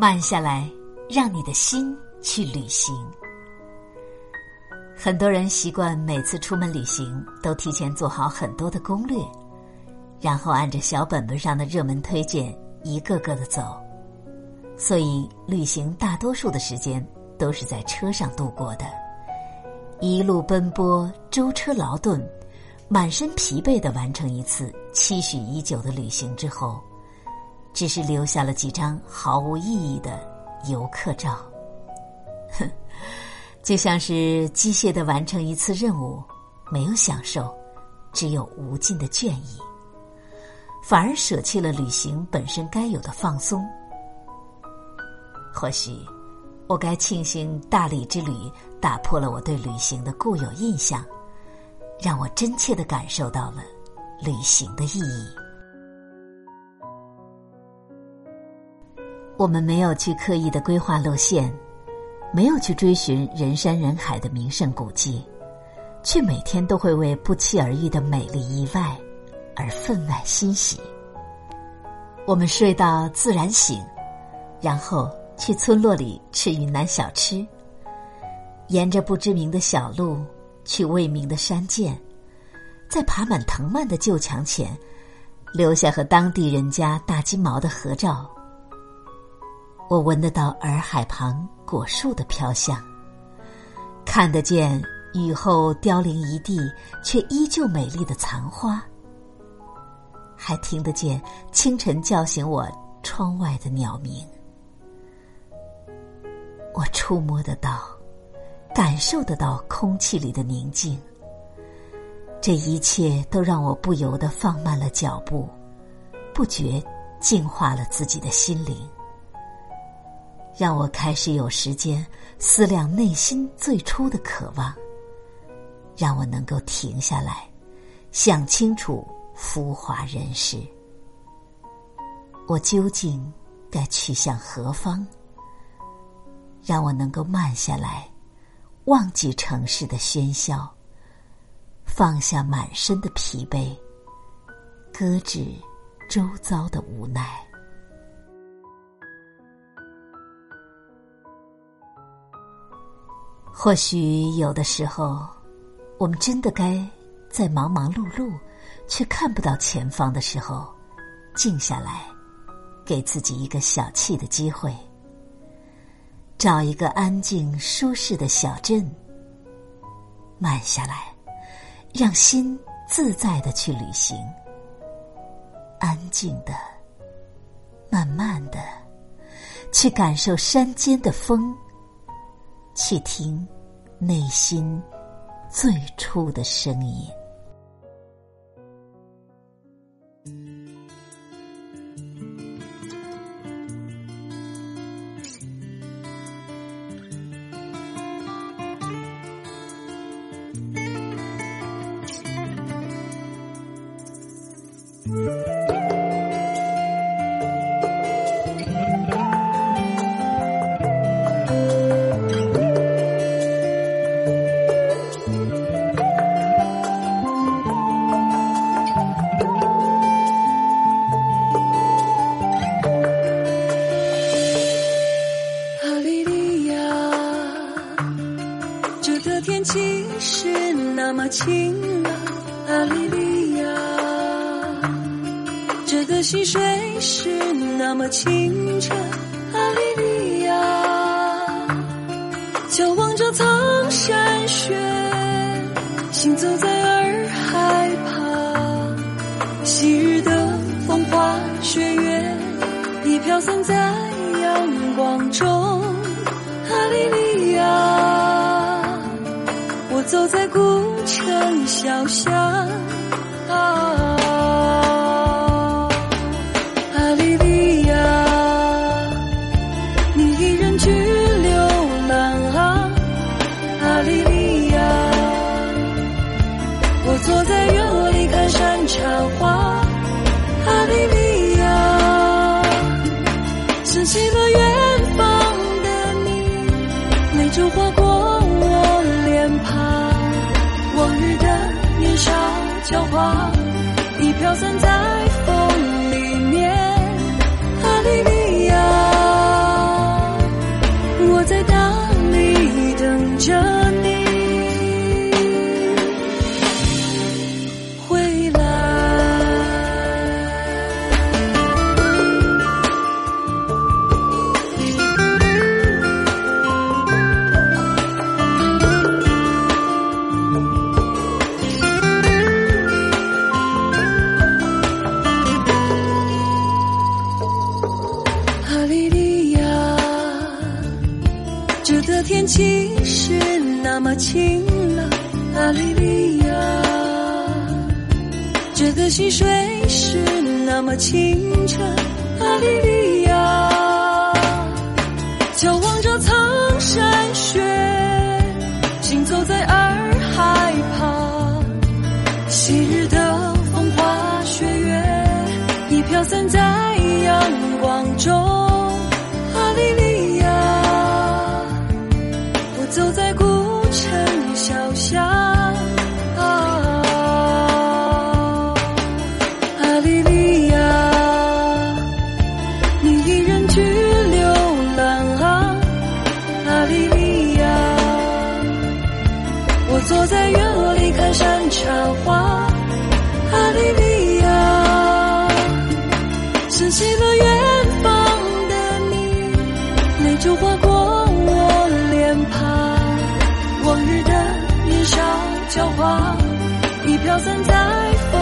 慢下来，让你的心去旅行。很多人习惯每次出门旅行都提前做好很多的攻略，然后按着小本本上的热门推荐一个个的走，所以旅行大多数的时间都是在车上度过的。一路奔波，舟车劳顿，满身疲惫的完成一次期许已久的旅行之后，只是留下了几张毫无意义的游客照。哼。就像是机械的完成一次任务，没有享受，只有无尽的倦意，反而舍弃了旅行本身该有的放松。或许，我该庆幸大理之旅打破了我对旅行的固有印象，让我真切的感受到了旅行的意义。我们没有去刻意的规划路线。没有去追寻人山人海的名胜古迹，却每天都会为不期而遇的美丽意外而分外欣喜。我们睡到自然醒，然后去村落里吃云南小吃，沿着不知名的小路去未名的山涧，在爬满藤蔓的旧墙前，留下和当地人家大金毛的合照。我闻得到洱海旁果树的飘香，看得见雨后凋零一地却依旧美丽的残花，还听得见清晨叫醒我窗外的鸟鸣。我触摸得到，感受得到空气里的宁静。这一切都让我不由得放慢了脚步，不觉净化了自己的心灵。让我开始有时间思量内心最初的渴望，让我能够停下来，想清楚浮华人世，我究竟该去向何方？让我能够慢下来，忘记城市的喧嚣，放下满身的疲惫，搁置周遭的无奈。或许有的时候，我们真的该在忙忙碌碌却看不到前方的时候，静下来，给自己一个小憩的机会，找一个安静舒适的小镇，慢下来，让心自在的去旅行，安静的、慢慢的去感受山间的风。去听内心最初的声音。你是那么晴朗，阿里利亚，这个溪水是那么清澈，走在古。城小巷，啊，阿里利亚，你一人去流浪啊，阿里利亚，我坐在院落里看山茶花，阿利利亚，想起了远方的你，泪珠划过我脸庞。悄悄话，你飘散在风里面，哈利米亚，我在大理等着。这个天气是那么晴朗，阿里利亚。这个溪水是那么清澈，阿利利去流浪啊，阿利利亚。我坐在院落里看山茶花，阿利利亚。想起了远方的你，泪就划过我脸庞，往日的年少骄狂，已飘散在风